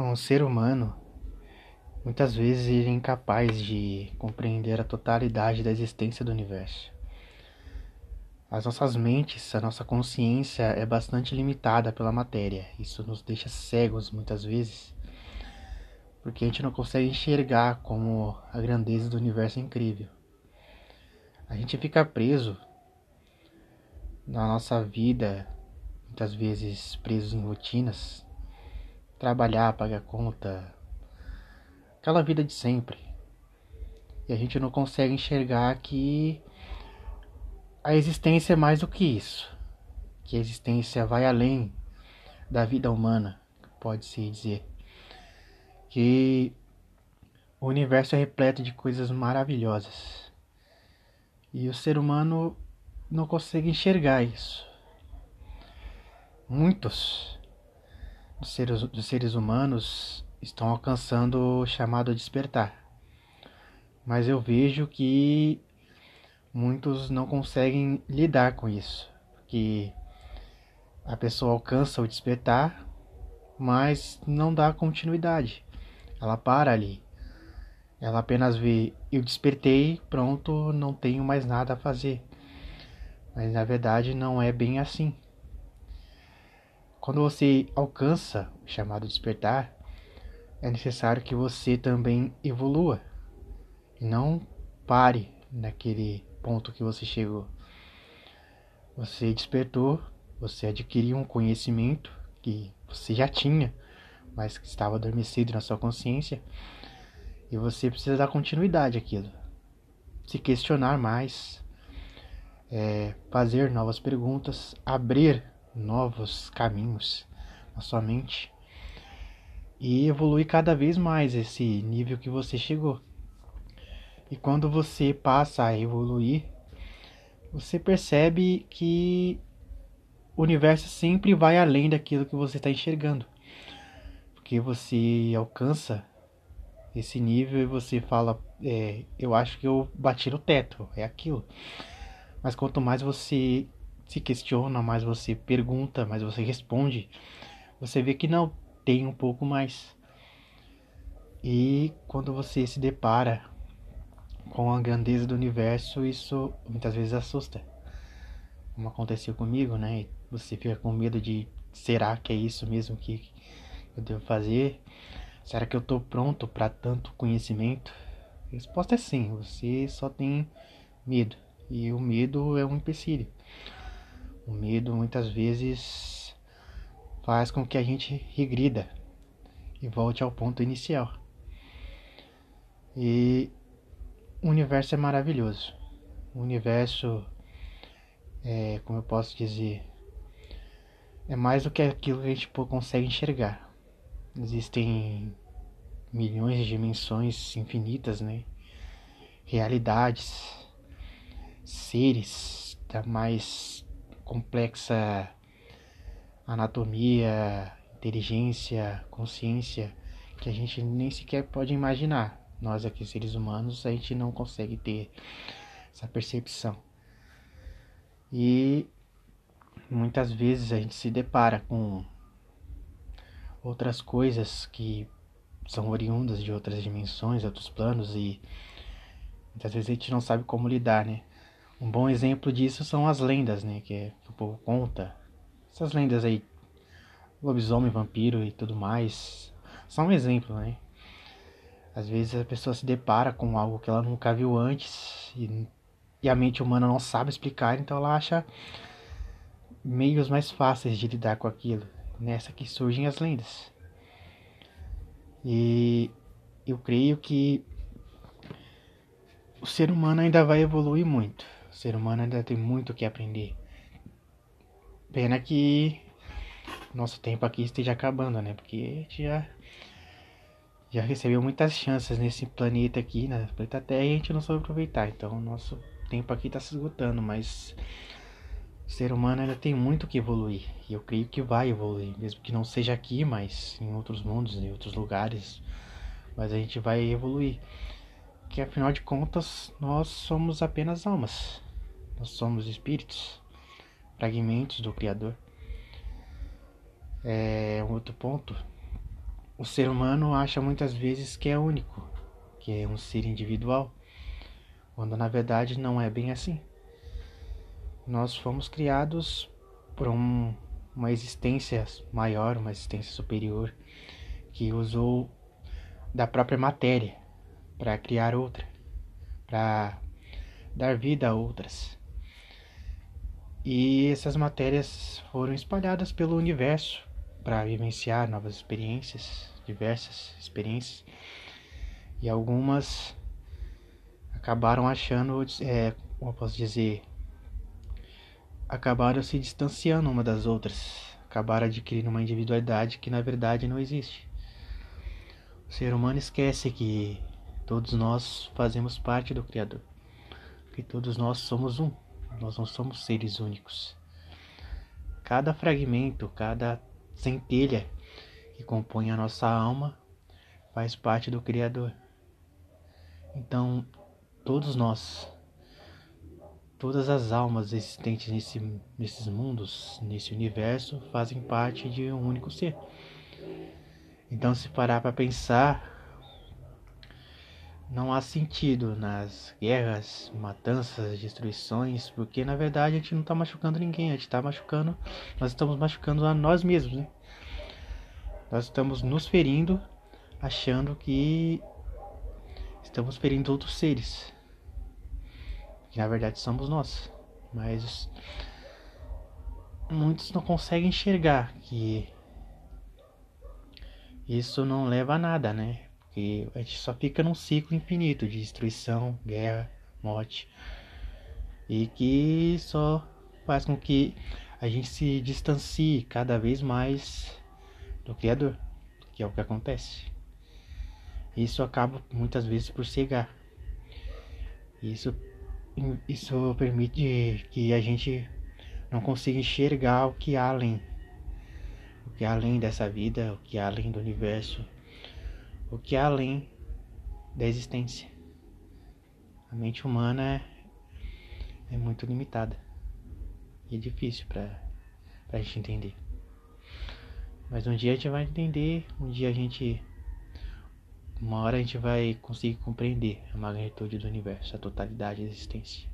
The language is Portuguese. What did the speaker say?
Um ser humano muitas vezes é incapaz de compreender a totalidade da existência do universo. As nossas mentes, a nossa consciência é bastante limitada pela matéria. Isso nos deixa cegos muitas vezes, porque a gente não consegue enxergar como a grandeza do universo é incrível. A gente fica preso na nossa vida, muitas vezes presos em rotinas, trabalhar, pagar conta, aquela vida de sempre. E a gente não consegue enxergar que a existência é mais do que isso. Que a existência vai além da vida humana, pode-se dizer. Que o universo é repleto de coisas maravilhosas. E o ser humano não consegue enxergar isso. Muitos dos seres, dos seres humanos estão alcançando o chamado despertar. Mas eu vejo que muitos não conseguem lidar com isso. Que a pessoa alcança o despertar, mas não dá continuidade. Ela para ali. Ela apenas vê, eu despertei, pronto, não tenho mais nada a fazer. Mas na verdade não é bem assim. Quando você alcança o chamado despertar, é necessário que você também evolua e não pare naquele ponto que você chegou. Você despertou, você adquiriu um conhecimento que você já tinha, mas que estava adormecido na sua consciência, e você precisa dar continuidade àquilo. Se questionar mais, é, fazer novas perguntas, abrir novos caminhos na sua mente e evoluir cada vez mais esse nível que você chegou. E quando você passa a evoluir, você percebe que o universo sempre vai além daquilo que você está enxergando. Porque você alcança esse nível e você fala, é, eu acho que eu bati no teto, é aquilo. Mas quanto mais você se questiona, mais você pergunta, mais você responde, você vê que não tem um pouco mais. E quando você se depara com a grandeza do universo, isso muitas vezes assusta. Como aconteceu comigo, né? Você fica com medo de será que é isso mesmo que eu devo fazer? Será que eu estou pronto para tanto conhecimento? A resposta é sim, você só tem medo. E o medo é um empecilho. O medo muitas vezes faz com que a gente regrida e volte ao ponto inicial. E o universo é maravilhoso. O universo, é, como eu posso dizer, é mais do que aquilo que a gente consegue enxergar. Existem milhões de dimensões infinitas, né? Realidades, seres da mais complexa anatomia, inteligência, consciência que a gente nem sequer pode imaginar. Nós aqui seres humanos a gente não consegue ter essa percepção. E muitas vezes a gente se depara com outras coisas que são oriundas de outras dimensões, outros planos e muitas vezes a gente não sabe como lidar, né? Um bom exemplo disso são as lendas, né? Que, é, que o povo conta. Essas lendas aí, lobisomem, vampiro e tudo mais, são um exemplo, né? Às vezes a pessoa se depara com algo que ela nunca viu antes e, e a mente humana não sabe explicar, então ela acha meios mais fáceis de lidar com aquilo. Nessa que surgem as lendas. E eu creio que o ser humano ainda vai evoluir muito. Ser humano ainda tem muito o que aprender. Pena que nosso tempo aqui esteja acabando, né? Porque a gente já, já recebeu muitas chances nesse planeta aqui, né? Planeta Terra, e a gente não soube aproveitar. Então, nosso tempo aqui está se esgotando, mas o ser humano ainda tem muito que evoluir. E eu creio que vai evoluir, mesmo que não seja aqui, mas em outros mundos, em outros lugares. Mas a gente vai evoluir. Que afinal de contas, nós somos apenas almas. Nós somos espíritos, fragmentos do Criador. É um outro ponto o ser humano acha muitas vezes que é único, que é um ser individual, quando na verdade não é bem assim. Nós fomos criados por um, uma existência maior, uma existência superior, que usou da própria matéria para criar outra, para dar vida a outras. E essas matérias foram espalhadas pelo universo para vivenciar novas experiências, diversas experiências. E algumas acabaram achando, é, como eu posso dizer, acabaram se distanciando uma das outras, acabaram adquirindo uma individualidade que na verdade não existe. O ser humano esquece que todos nós fazemos parte do Criador, que todos nós somos um, nós não somos seres únicos. Cada fragmento, cada centelha que compõe a nossa alma faz parte do Criador. Então, todos nós Todas as almas existentes nesse, nesses mundos, nesse universo, fazem parte de um único ser. Então, se parar para pensar, não há sentido nas guerras, matanças, destruições, porque na verdade a gente não está machucando ninguém, a gente está machucando, nós estamos machucando a nós mesmos, né? Nós estamos nos ferindo, achando que estamos ferindo outros seres que na verdade somos nós. Mas muitos não conseguem enxergar que isso não leva a nada, né? A gente só fica num ciclo infinito de destruição, guerra, morte. E que só faz com que a gente se distancie cada vez mais do Criador, que é o que acontece. Isso acaba muitas vezes por cegar. Isso isso permite que a gente não consiga enxergar o que há além. O que há além dessa vida, o que há além do universo, o que há além da existência. A mente humana é, é muito limitada e é difícil para a gente entender. Mas um dia a gente vai entender, um dia a gente uma hora a gente vai conseguir compreender a magnitude do universo, a totalidade da existência.